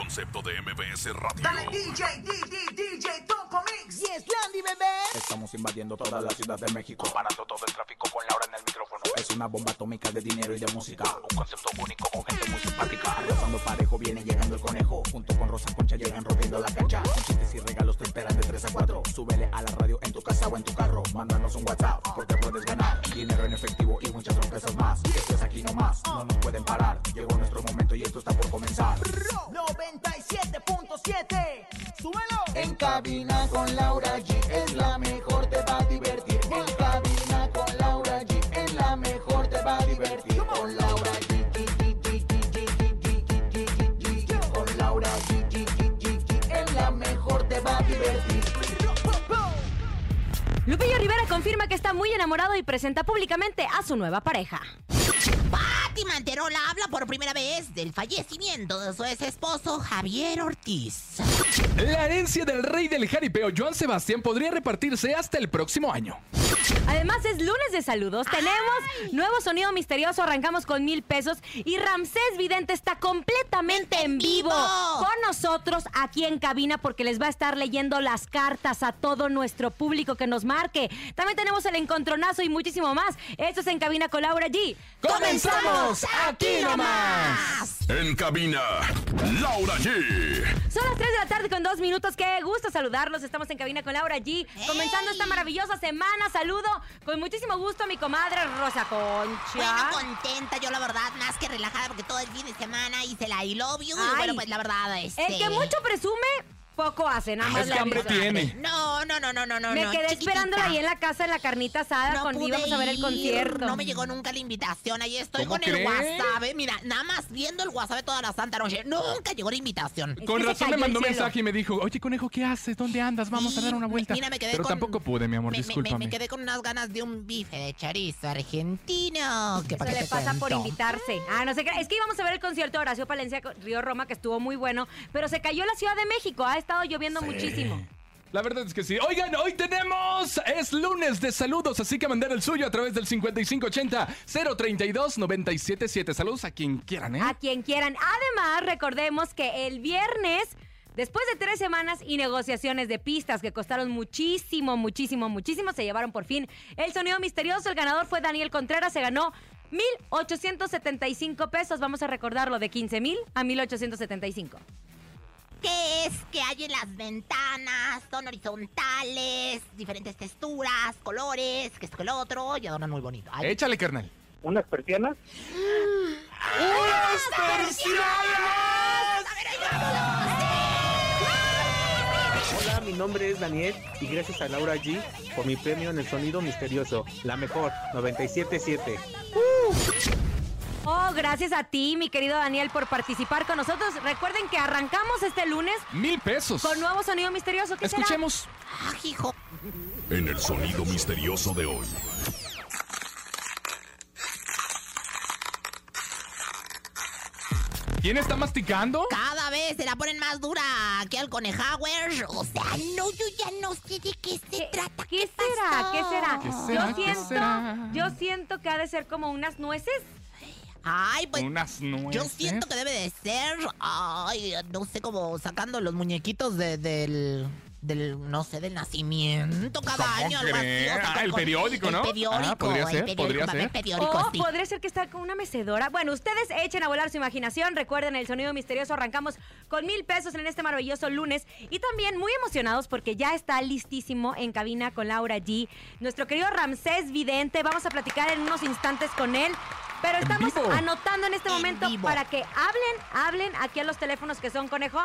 Concepto de MBS Radio. Dale DJ, DJ, DJ, Topo Mix. Yes, Landy, bebé. Estamos invadiendo toda la Ciudad de México, parando todo el tráfico con Laura en el micrófono. Es una bomba atómica de dinero y de música, un concepto único con gente muy simpática. Rozando parejo viene llegando el conejo, junto con Rosa Concha llegan rompiendo la cancha. Con chistes y regalos te esperan de 3 a 4. Súbele a la radio en tu casa o en tu carro, mándanos un WhatsApp porque puedes ganar dinero en efectivo y muchas sorpresas más. Esto es aquí nomás, no nos pueden parar. Llegó nuestro momento y esto está por comenzar. 97.7. Súbelo. En cabina con Laura G es la mejor, te va a divertir. En cabina con Laura G es la mejor, te va a divertir. Con Laura G. Con Laura G. Es la mejor, te va a divertir. Lupillo Rivera confirma que está muy enamorado y presenta públicamente a su nueva pareja. Pati Manterola habla por primera vez del fallecimiento de su ex esposo Javier Ortiz. La herencia del rey del jaripeo Joan Sebastián podría repartirse hasta el próximo año. Además es lunes de saludos. Tenemos nuevo sonido misterioso. Arrancamos con mil pesos. Y Ramsés Vidente está completamente en vivo con nosotros aquí en cabina porque les va a estar leyendo las cartas a todo nuestro público que nos marque. También tenemos el encontronazo y muchísimo más. Esto es en cabina con Laura G. ¡Comenzamos aquí nomás! En cabina, Laura G. Son las 3 de la tarde con dos minutos. Qué gusto saludarlos. Estamos en cabina con Laura G. Comenzando esta maravillosa semana. Saludo con muchísimo gusto a mi comadre Rosa Concha. Bueno, contenta yo la verdad, más que relajada porque todo el fin de semana hice la I love you. Y bueno, pues la verdad, este... El que mucho presume, poco hace. Nada más Es le que hambre tiene. No, no, no, no, no, no. Me quedé chiquitita. esperándola ahí en la casa en la carnita asada No cuando íbamos a ver el concierto. No me llegó nunca la invitación. Ahí estoy ¿Cómo con el? WhatsApp. eh. Mira, nada más viendo el WhatsApp de toda la santa noche. Nunca llegó la invitación. Es Con se razón me mandó mensaje y me dijo, oye conejo, ¿qué haces? ¿Dónde andas? Vamos a dar una vuelta. Mira, me quedé Pero con- tampoco pude, mi amor, me, me- discúlpame. Me, me quedé con unas ganas de un bife de chorizo argentino. Qué le te pasa por invitarse. Ah, no sé qué. Es que íbamos a ver el concierto de Horacio Palencia con Río Roma, que estuvo muy bueno, pero se cayó la Ciudad de México. Ha estado lloviendo muchísimo. La verdad es que sí. Oigan, hoy tenemos. Es lunes de saludos, así que mandar el suyo a través del 5580-032-977. Saludos a quien quieran, ¿eh? A quien quieran. Además, recordemos que el viernes. Después de tres semanas y negociaciones de pistas que costaron muchísimo, muchísimo, muchísimo, se llevaron por fin el sonido misterioso. El ganador fue Daniel Contreras, se ganó 1,875 pesos. Vamos a recordarlo de 15 mil a 1,875. ¿Qué es que hay en las ventanas? Son horizontales, diferentes texturas, colores, que esto que el otro, y adornan muy bonito. Ay, Échale, carnal. unas persianas. Hola, mi nombre es Daniel y gracias a Laura G por mi premio en el sonido misterioso. La mejor, 977. Oh, gracias a ti, mi querido Daniel, por participar con nosotros. Recuerden que arrancamos este lunes Mil pesos. con nuevo sonido misterioso. ¿Qué será? Escuchemos. ah, hijo. En el sonido misterioso de hoy. ¿Quién está masticando? Cada vez se la ponen más dura aquí al Conejauer. O sea, no, yo ya no sé de qué se ¿Qué, trata. qué será? ¿Qué será? ¿Qué será? Yo ¿Qué siento, será? yo siento que ha de ser como unas nueces. Ay, pues. Unas nueces. Yo siento que debe de ser, ay, no sé, como sacando los muñequitos de- del, del, no sé, del nacimiento cada ¿Cómo año. algo así, o sea, Ah, el periódico, ¿no? El periódico, Ah, podría el ser, periódico, podría ser. periódico, O sí. podría ser que está con una mecedora. Bueno, ustedes echen a volar su imaginación. Recuerden el sonido misterioso. Arrancamos con mil pesos en este maravilloso lunes. Y también muy emocionados porque ya está listísimo en cabina con Laura G. Nuestro querido Ramsés Vidente. Vamos a platicar en unos instantes con él. Pero estamos anotando en este En momento para que hablen, hablen aquí a los teléfonos que son conejo.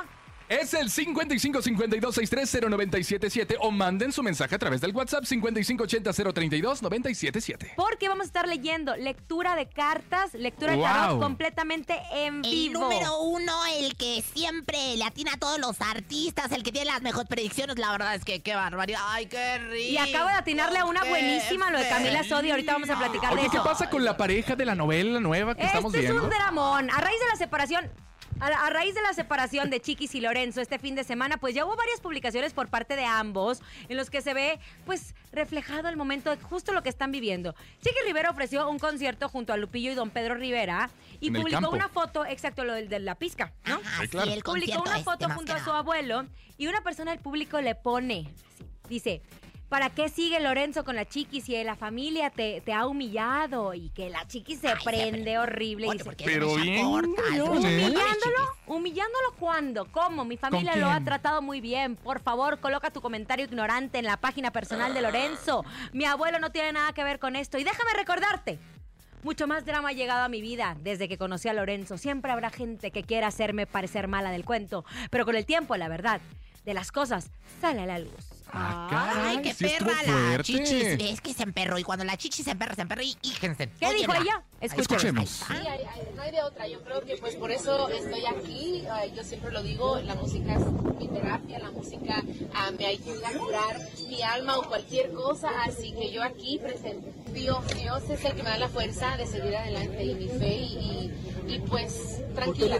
Es el 55 52 63 0977 o manden su mensaje a través del WhatsApp 55 80 032 977. Porque vamos a estar leyendo lectura de cartas, lectura de tarot completamente en El vivo. número uno, el que siempre le atina a todos los artistas, el que tiene las mejores predicciones, la verdad es que qué barbaridad. Ay, qué rico. Y acabo de atinarle a una qué buenísima, lo de Camila Sodi. Ahorita vamos a platicar de Oye, ¿qué eso. pasa con la pareja de la novela nueva que estamos Este es viendo? un dramón. A raíz de la separación. A, a raíz de la separación de Chiquis y Lorenzo este fin de semana, pues ya hubo varias publicaciones por parte de ambos en los que se ve, pues, reflejado el momento de justo lo que están viviendo. Chiquis Rivera ofreció un concierto junto a Lupillo y Don Pedro Rivera y publicó una foto, exacto, lo del- de la pizca, ¿no? Ajá, Sí, claro. sí, el publicó una foto junto a su abuelo y una persona del público le pone, así, dice, ¿para qué sigue Lorenzo con la chiquis si la familia te, te ha humillado? Y que la chiquis se Ay, se prende horrible. y Oye, porque Pero bien. ¿Humillándolo? ¿Humillándolo cuándo? ¿Cómo? Mi familia lo ha tratado muy bien. Por favor, coloca tu comentario ignorante en la página personal de Lorenzo. Mi abuelo no tiene nada que ver con esto. Y déjame recordarte. Mucho más drama ha llegado a mi vida desde que conocí a Lorenzo. Siempre habrá gente que quiera hacerme parecer mala del cuento. Pero con el tiempo, la verdad de las cosas sale a la luz. Ah, Ay, caray, qué sí estuvo perra la fuerte. chichis. Es que se emperró. Y cuando la chichis se emperra, se emperra. Y, fíjense. ¿Qué dijo ella? Escuchemos. Sí, hay- hay- no hay de otra. Yo creo que pues por eso estoy aquí. Ay, yo siempre lo digo, la música es mi terapia, la música ah, me ayuda a curar mi alma o cualquier cosa. Así que yo aquí presente. Dios, Dios es el que me da la fuerza de seguir adelante y mi fe y, y, y, pues tranquila.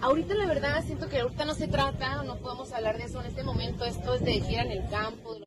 Ahorita la verdad siento que ahorita no se trata, no podemos hablar de eso en este momento. Esto es de gira en el campo.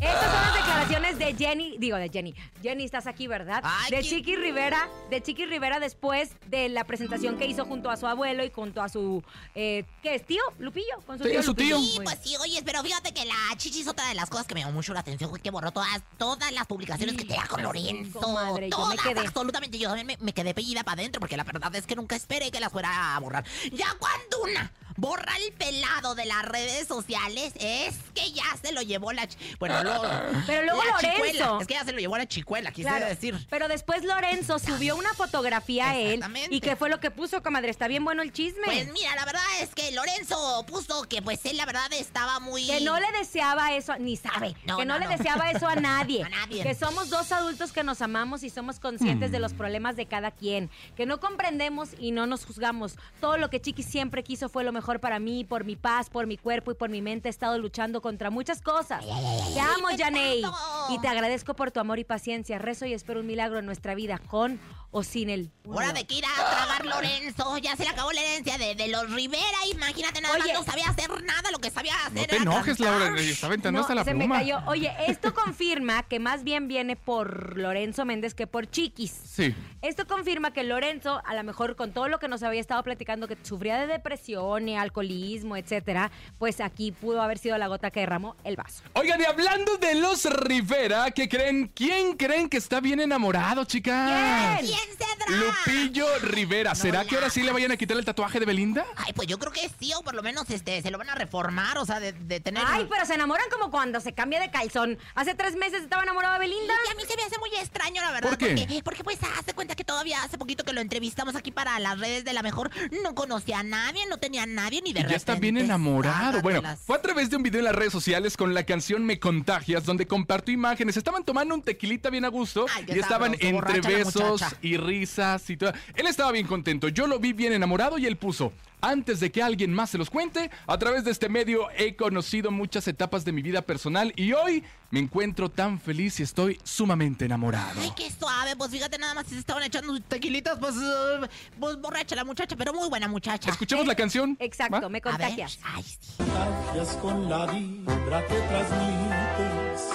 Estas son las declaraciones de Jenny, digo de Jenny. Jenny, estás aquí, ¿verdad? Ay, de qué- Chiqui Rivera, de Chiqui Rivera después de la presentación que hizo junto a su abuelo y junto a su, eh, ¿qué es? ¿Tío? ¿Lupillo? Con su Sí, tío su tío. Sí, pues sí, oye, pero fíjate que la chichis otra de las cosas que me llamó mucho la atención fue que borró todas, todas las publicaciones que tenía con Lorenzo. comadre, yo me todas, quedé. absolutamente. Yo también me, me quedé pellida para adentro porque la verdad es que nunca esperé que las fuera a borrar. Ya cuando una borra el pelado de las redes sociales, es que ya se lo llevó la... Bueno, luego... Pero luego la Lorenzo. chicuela. Es que ya se lo llevó la chicuela, quise Claro, decir. Pero después Lorenzo subió una fotografía a él. ¿Y qué fue lo que puso, comadre? Está bien bueno el chisme. Pues mira, la verdad es que Lorenzo puso que pues él la verdad estaba muy... Que no le deseaba eso, ni sabe, No, que no, no, le no. deseaba eso a nadie. A nadie. Que somos dos adultos que nos amamos y somos conscientes Mm. de los problemas de cada quien. Que no comprendemos y no nos juzgamos. Todo lo que Chiqui siempre quiso fue lo mejor para mí, por mi paz, por mi cuerpo y por mi mente. He estado luchando contra muchas cosas. Te amo, Janey. Y te agradezco por tu amor y paciencia. Rezo y espero un milagro en nuestra vida, con o sin él. Hora de que ir a tragar Lorenzo. Ya se le acabó la herencia de, de los Rivera. Imagínate, nada Oye. más no sabía hacer nada. Lo que sabía hacer No te era enojes, cantar. Laura. Está aventando No, hasta la se pluma. me cayó. Oye, esto confirma que más bien viene por Lorenzo Méndez que por Chiquis. Sí. Esto confirma que Lorenzo, a lo mejor con todo lo que nos había estado platicando, que sufría de depresión y alcoholismo, etcétera, pues aquí pudo haber sido la gota que derramó el vaso. Oigan, y hablando de los Rivera, ¿qué creen? ¿Quién creen que está bien enamorado, chicas? ¿Quién? ¿Quién será? Lupillo Rivera. ¿Será No que ahora sí le vayan a quitar el tatuaje de Belinda? Ay, pues yo creo que sí, o por lo menos este, se lo van a reformar, o sea, de, de tener... Ay, pero se enamoran como cuando se cambia de calzón. Hace tres meses estaba enamorado de Belinda. Y a mí se me hace muy extraño, la verdad. ¿Por qué? Porque, porque, pues hace cuenta que todavía hace poquito que lo entrevistamos aquí para las redes de la mejor. No conocía a nadie, no tenía a nadie ni de Y ya está bien repente, enamorado. Bueno, sácatelas. fue a través de un video en las redes sociales con la canción Me Contagias, donde compartió imágenes. Estaban tomando un tequilita bien a gusto Ay, y estaban sabroso, entre besos muchacha. Y risas y todo. Él estaba bien contento. Yo lo vi bien enamorado y él puso. Antes de que alguien más se los cuente, a través de este medio he conocido muchas etapas de mi vida personal y hoy me encuentro tan feliz y estoy sumamente enamorado. Ay, qué suave, pues fíjate nada más si se estaban echando tequilitas, pues, eh, pues borracha la muchacha, pero muy buena muchacha. Escuchemos la canción. Exacto, ¿Va? me contagias. ay, sí. contagias con la vibra que transmites.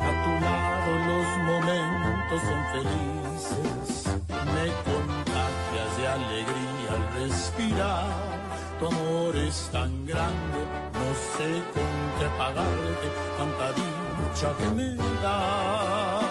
A tu lado los momentos son felices. Tu amor es tan grande, no sé con qué pagarte tanta dicha que me da.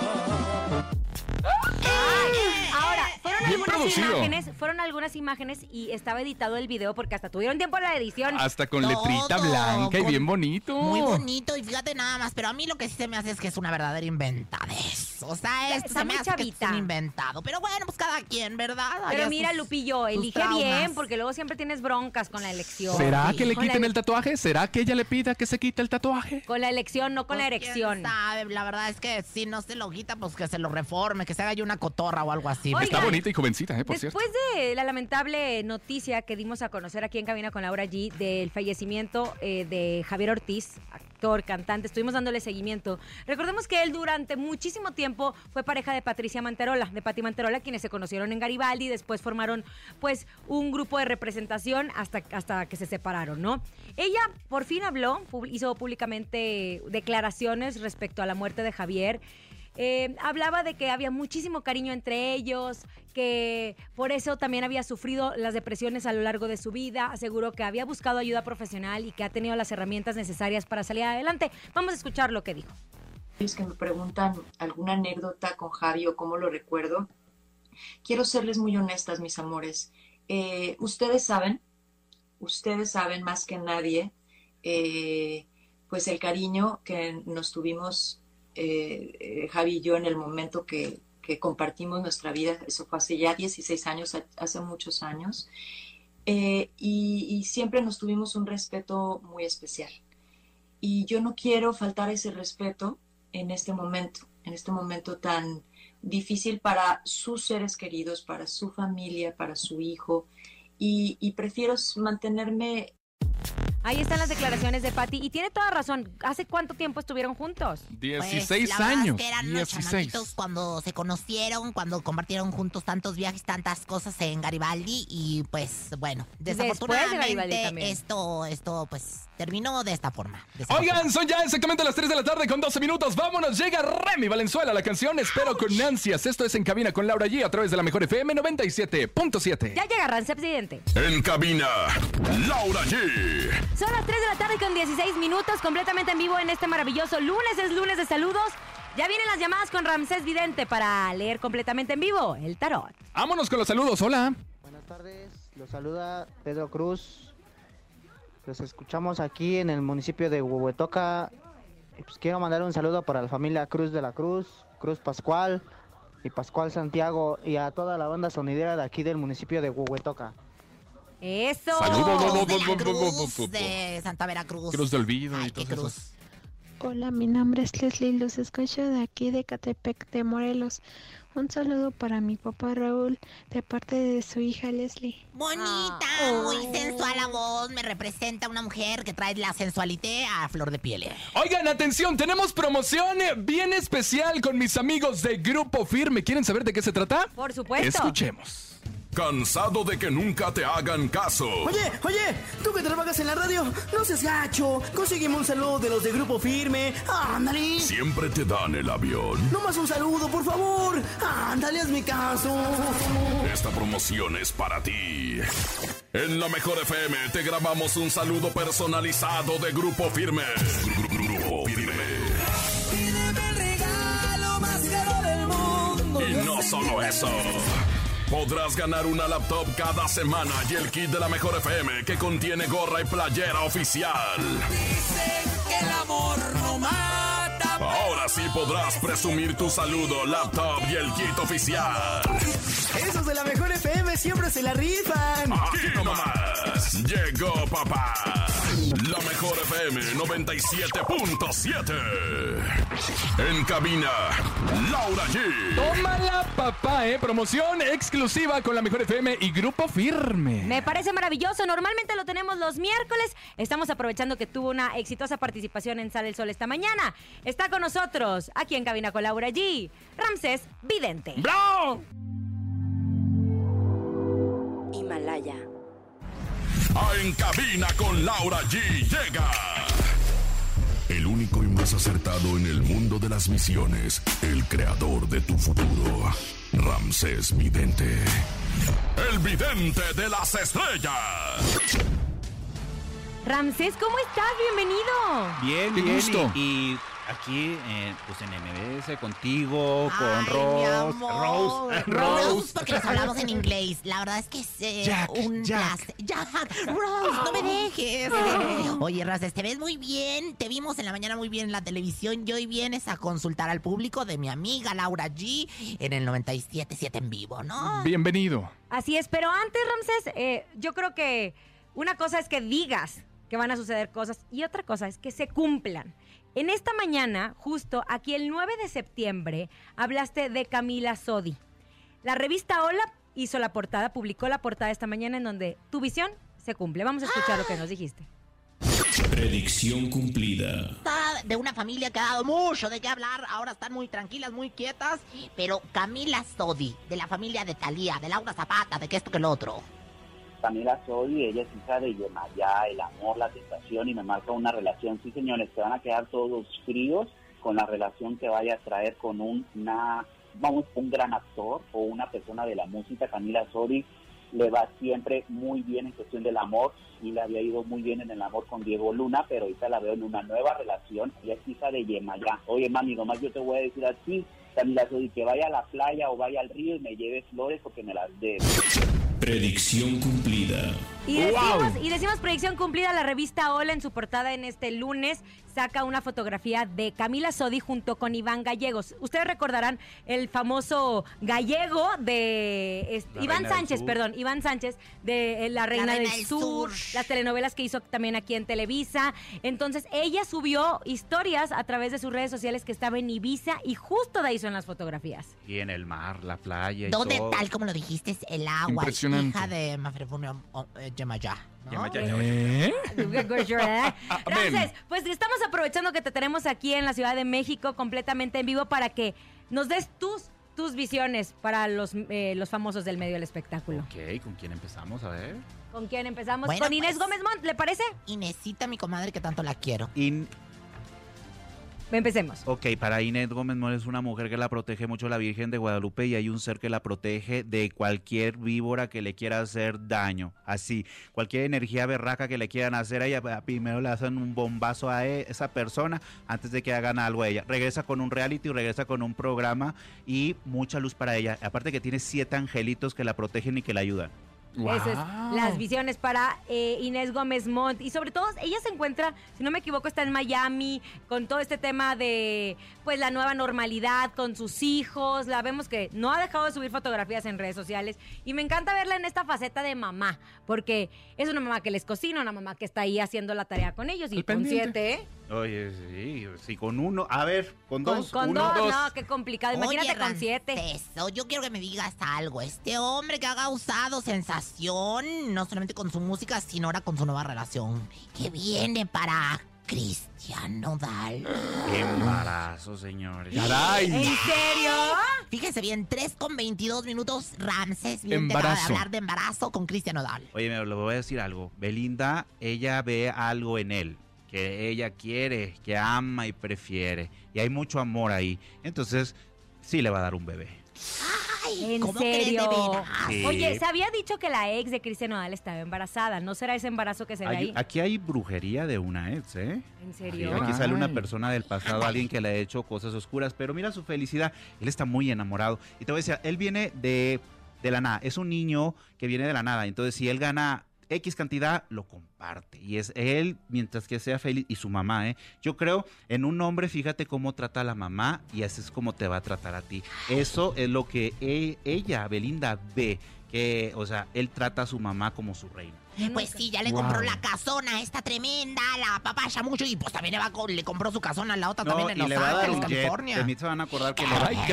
Fueron Bien algunas producido. imágenes, fueron algunas imágenes y estaba editado el video porque hasta tuvieron tiempo en la edición. Hasta con Todo, letrita blanca y con- bien bonito. Muy bonito, y fíjate nada más, pero a mí lo que sí se me hace es que es una verdadera inventadez. O sea, esto Está se me muy hace que es chavita. un inventado. Pero bueno, pues cada quien, ¿verdad? Pero mira, sus- Lupillo, sus elige traumas. bien, porque luego siempre tienes broncas con la elección. ¿Será Sí. que le Con la quiten el tatuaje? ¿Será que ella le pida que se quite el tatuaje? Con la elección, no con la Pues, erección. quién sabe, la verdad es que si no se lo quita, pues que se lo reforme, que se haga yo una cotorra o algo así. Oigan, Está bonita y jovencita, ¿eh? Después de la lamentable noticia que dimos a conocer aquí en Cabina con Laura G del fallecimiento eh, de Javier Ortiz, actor, cantante, estuvimos dándole seguimiento. Recordemos que él durante muchísimo tiempo fue pareja de Patricia Manterola, de Pati Manterola, quienes se conocieron en Garibaldi después formaron pues un grupo de representación hasta, hasta que se separaron, ¿no? Ella por fin habló, hizo públicamente declaraciones respecto a la muerte de Javier. Eh, hablaba de que había muchísimo cariño entre ellos, que por eso también había sufrido las depresiones a lo largo de su vida. Aseguró que había buscado ayuda profesional y que ha tenido las herramientas necesarias para salir adelante. Vamos a escuchar lo que dijo. Aquellos que me preguntan alguna anécdota con Javi o cómo lo recuerdo, quiero serles muy honestas, mis amores. Eh, ustedes saben, ustedes saben más que nadie, eh, pues el cariño que nos tuvimos eh, eh, Javi y yo en el momento que, que compartimos nuestra vida, eso fue hace ya 16 años, hace muchos años, eh, y, y siempre nos tuvimos un respeto muy especial. Y yo no quiero faltar ese respeto en este momento, en este momento tan difícil para sus seres queridos, para su familia, para su hijo, y, y prefiero mantenerme Ahí están las declaraciones de Patty y tiene toda razón. ¿Hace cuánto tiempo estuvieron juntos? Pues, 16 la verdad es años. que eran unos 16. chamaquitos cuando se conocieron, cuando compartieron juntos tantos viajes, tantas cosas en Garibaldi y pues bueno, de desafortunadamente esto, esto pues terminó de esta forma. Oigan, son ya exactamente las 3 de la tarde con 12 minutos. Vámonos, llega Remy Valenzuela, la canción Espero con ansias. Esto es En Cabina con Laura G a través de la Mejor FM 97.7. Ya llega Rancep Presidente. En cabina, Laura G. Son las 3 de la tarde con 16 minutos, completamente en vivo en este maravilloso lunes. Es lunes de saludos. Ya vienen las llamadas con Ramsés Vidente para leer completamente en vivo el tarot. Vámonos con los saludos. Hola. Buenas tardes, los saluda Pedro Cruz. Los escuchamos aquí en el municipio de Huehuetoca. Y pues quiero mandar un saludo para la familia Cruz de la Cruz, Cruz Pascual y Pascual Santiago y a toda la banda sonidera de aquí del municipio de Huehuetoca. Eso. Saludos. De la Cruz de Santa Veracruz. Cruz de olvido y todas cruz. Hola, mi nombre es Leslie, los escucho de aquí de Catepec de Morelos. Un saludo para mi papá Raúl de parte de su hija Leslie. Bonita, Ah. muy sensual la voz, me representa una mujer que trae la sensualité a flor de piel. Oigan, atención, tenemos promoción bien especial con mis amigos de Grupo Firme. ¿Quieren saber de qué se trata? Por supuesto. Escuchemos. Cansado de que nunca te hagan caso. Oye, oye, tú que trabajas en la radio, no seas gacho. Consígueme un saludo de los de Grupo Firme. Ándale. Siempre te dan el avión. No más un saludo, por favor. Ándale, haz mi caso. Esta promoción es para ti. En la Mejor FM te grabamos un saludo personalizado de Grupo Firme. Grupo Firme. Pídeme el regalo más caro del mundo. Y no solo eso. Podrás ganar una laptop cada semana y el kit de la Mejor FM que contiene gorra y playera oficial. Dicen que el amor no mata. Ahora sí podrás presumir tu saludo, laptop y el kit oficial. Esos de la mejor FM siempre se la rifan. Aquí nomás. Llegó papá. La mejor FM 97.7. En cabina, Laura G. Tómala, papá, ¿eh? Promoción exclusiva con la Mejor FM y Grupo Firme. Me parece maravilloso. Normalmente lo tenemos los miércoles. Estamos aprovechando que tuvo una exitosa participación en Sale el Sol esta mañana. Está con nosotros, aquí en Cabina con Laura G, Ramsés Vidente. ¡Bravo! Himalaya. A En cabina con Laura G. Llega. El único y más acertado en el mundo de las misiones. El creador de tu futuro. Ramsés Vidente. El vidente de las estrellas. Ramsés, ¿cómo estás? Bienvenido. Bien, Qué bien. gusto. Y, y Aquí, eh, pues en MBS, contigo, con Ay, mi Rose. amor. Rose. Rose, porque nos hablamos en inglés. La verdad es que es eh, Jack, un Jack. placer. Jack, Rose, no me dejes. Oye, Rose, te ves muy bien. Te vimos en la mañana muy bien en la televisión y hoy vienes a consultar al público de mi amiga Laura G en el 97.7 en vivo, ¿no? Bienvenido. Así es, pero antes, Ramsés, eh, yo creo que una cosa es que digas que van a suceder cosas y otra cosa es que se cumplan. En esta mañana, justo aquí el 9 de septiembre, hablaste de Camila Sodi. La revista Hola hizo la portada, publicó la portada esta mañana en donde tu visión se cumple. Vamos a escuchar lo que nos dijiste. Predicción cumplida. Está de una familia que ha dado mucho de qué hablar. Ahora están muy tranquilas, muy quietas. Pero Camila Sodi, de la familia de Talía, de Laura Zapata, de que esto que lo otro. Camila Soy, ella es hija de Yemayá, el amor, la tentación y me marca una relación. Sí, señores, se van a quedar todos fríos con la relación que vaya a traer con una, vamos, un gran actor o una persona de la música. Camila Sodi le va siempre muy bien en cuestión del amor y le había ido muy bien en el amor con Diego Luna, pero ahorita la veo en una nueva relación. Ella es hija de Yemayá. Oye, mami, nomás yo te voy a decir así, Camila Sodi, que vaya a la playa o vaya al río y me lleve flores porque me las dé. Predicción cumplida. Y decimos, y decimos predicción cumplida, la revista Hola en su portada en este lunes saca una fotografía de Camila Sodi junto con Iván Gallegos. Ustedes recordarán el famoso gallego de Iván Sánchez, perdón, Iván Sánchez de eh, La Reina, Reina del, del Sur, Sur. las telenovelas que hizo también aquí en Televisa. Entonces, ella subió historias a través de sus redes sociales que estaba en Ibiza y justo de ahí son las fotografías. Y en el mar, la playa y ¿Dónde todo. tal como lo dijiste es el agua? Impresionante. Hija de Mafrefunio oh, eh, Yemayá. ¿No? ¿Eh? Ramses, pues estamos aprovechando que te tenemos aquí en la Ciudad de México completamente en vivo para que nos des tus, tus visiones para los, eh, los famosos del medio del espectáculo. Ok, ¿con quién empezamos? A ver. ¿Con quién empezamos? Bueno, ¿Con Inés pues. Gómez Montt? ¿Le parece? Inesita, mi comadre, que tanto la quiero. In- Empecemos. Ok, para Inés Gómez Mora es una mujer que la protege mucho la Virgen de Guadalupe y hay un ser que la protege de cualquier víbora que le quiera hacer daño. Así, cualquier energía berraca que le quieran hacer a ella, primero le hacen un bombazo a e- esa persona antes de que hagan algo a ella. Regresa con un reality, regresa con un programa y mucha luz para ella. Aparte que tiene siete angelitos que la protegen y que la ayudan. Esas es las visiones para eh, Inés Gómez Montt. Y sobre todo, ella se encuentra, si no me equivoco, está en Miami con todo este tema de pues la nueva normalidad con sus hijos. La vemos que no ha dejado de subir fotografías en redes sociales. Y me encanta verla en esta faceta de mamá, porque es una mamá que les cocina, una mamá que está ahí haciendo la tarea con ellos. Y con pendiente. siete, ¿eh? Oye, sí, sí, con uno. A ver, con Con, dos. con uno, dos, no, qué complicado. Imagínate Oye, con siete. Eso, yo quiero que me digas algo. Este hombre que ha causado sensación, no solamente con su música, sino ahora con su nueva relación. Que viene para Cristian Nodal. Qué embarazo, señores. ¿En serio? Fíjese bien, 3 con 22 minutos, Ramses bien te acaba de Embarazo. hablar de embarazo con Cristian Nodal. Oye, me lo voy a decir algo. Belinda, ella ve algo en él que ella quiere, que ama y prefiere. Y hay mucho amor ahí. Entonces, sí le va a dar un bebé. ¿En ¿cómo crees de serio? Sí. Oye, se había dicho que la ex de Cristian Nodal estaba embarazada. ¿No será ese embarazo que se ve Hay- ahí? aquí hay brujería de una ex, ¿eh? ¿En Sí, serio? aquí sale una persona del pasado, alguien que le ha hecho cosas oscuras, pero mira su felicidad, él está muy enamorado. Y te voy a decir, él viene de, de la nada, es un niño que viene de la nada, entonces si él gana X cantidad, lo comparte. Y es él, mientras que sea feliz, y su mamá, ¿eh? Yo creo, en un hombre, fíjate cómo trata a la mamá y así es como te va a tratar a ti. Eso es lo que e- ella, Belinda, ve, que, o sea, él trata a su mamá como su reina. Pues sí, ya le Wow. compró la casona, esta tremenda, la papaya mucho, y pues también le, va con- le compró su casona a la otra No, también en y Los le va a dar Ángeles, un jet. California. De mí se van a acordar que le va, Ay, el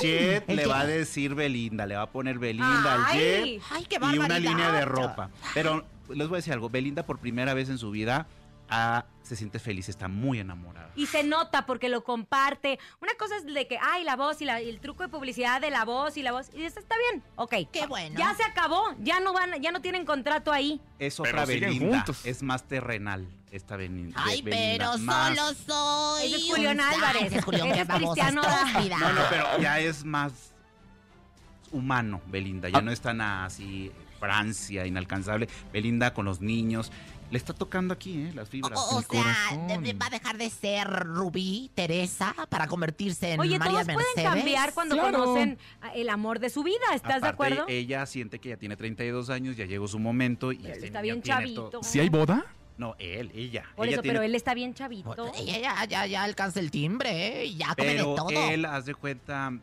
jet El le jet. va a decir Belinda, le va a poner Belinda al jet ay, qué y una línea de ropa. Pero les voy a decir algo, Belinda por primera vez en su vida ah, se siente feliz, está muy enamorada. Y se nota porque lo comparte. Una cosa es de que, ay, la voz y, la- y el truco de publicidad de la voz y la voz. Y eso está bien. Ok. Qué bueno. Ya se acabó. Ya no van, ya no tienen contrato ahí. Es otra Belinda, es más terrenal esta Beni- Ay, Be- Belinda. pero más- solo soy. Ese es Julián Álvarez. ese es Julián, es Cristiano. No, no, pero ya es más humano, Belinda. Ah. Ya no es tan así Francia, inalcanzable. Belinda con los niños. Le está tocando aquí, ¿eh? Las fibras. O, o El sea, corazón. de- va a dejar de ser Rubí, Teresa, para convertirse en Oye, María todos pueden Mercedes. cambiar cuando Claro. conocen el amor de su vida, ¿estás de acuerdo? Ella siente que ya tiene 32 años, ya llegó su momento y este está bien chavito. ¿Si hay boda? No, él, ella. Por ella eso, tiene- pero él está bien chavito. Ella ya, ya, ya alcanza el timbre, ¿eh? y ya come de Pero todo. él, haz de cuenta, mm,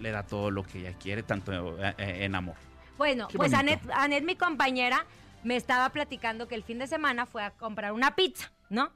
le da todo lo que ella quiere, tanto eh, eh, en amor. Bueno, Qué pues. Anet, Anet, mi compañera, me estaba platicando que el fin de semana fue a comprar una pizza, ¿no?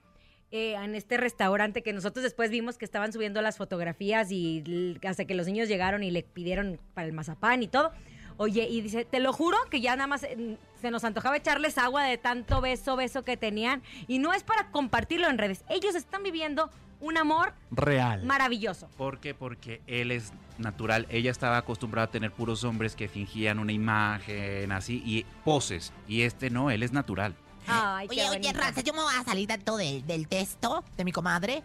Eh, en este restaurante que nosotros después vimos que estaban subiendo las fotografías y hasta que los niños llegaron y le pidieron para el mazapán y todo. Oye, y dice, te lo juro que ya nada más eh, se nos antojaba echarles agua de tanto beso, beso que tenían. Y no es para compartirlo en redes. Ellos están viviendo un amor Real. maravilloso. ¿Por qué? Porque él es natural. Ella estaba acostumbrada a tener puros hombres que fingían una imagen así y poses. Y este no, él es natural. Ay, Oye, oye, Rances, yo me voy a salir tanto del, del texto de mi comadre,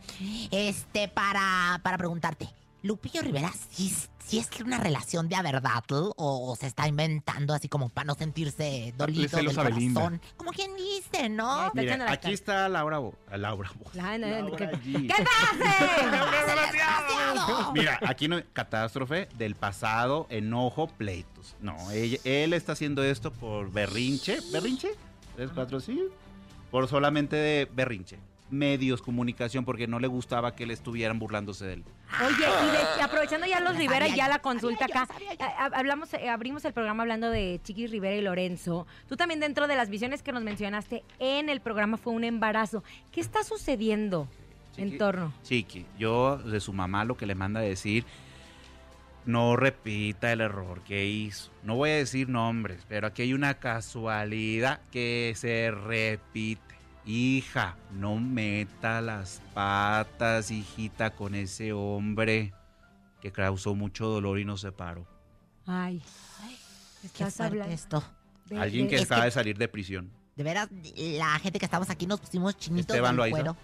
este, para, para preguntarte, ¿Lupillo Rivera sí, sí es una relación de a verdad o, o se está inventando así como para no sentirse dolido del a Belinda. corazón? Como quien dice, ¿no? Aquí está Laura Bo- Laura Bo- La- Laura ¿qué-. Mira, aquí no catástrofe del pasado, enojo, pleitos. No, ella- él está haciendo esto por berrinche. ¿Berrinche? ¿Tres, cuatro, sí? Por solamente de berrinche. Medios, comunicación, porque no le gustaba que le estuvieran burlándose de él. Oye, y, de- aprovechando ya los Rivera y ya la consulta acá, eh, hablamos, eh, abrimos el programa hablando de Chiquis Rivera y Lorenzo. Tú también dentro de las visiones que nos mencionaste en el programa fue un embarazo. ¿Qué está sucediendo en torno? Chiqui, yo de su mamá lo que le manda a decir, no repita el error que hizo. No voy a decir nombres, pero aquí hay una casualidad que se repite. Hija, no meta las patas, hijita, con ese hombre que causó mucho dolor y nos separó. Ay, Qué estás hablando. esto. de- Alguien que es acaba que- de salir de prisión. De veras, la gente que estamos aquí nos pusimos chinitos Esteban del Loaiza. cuero.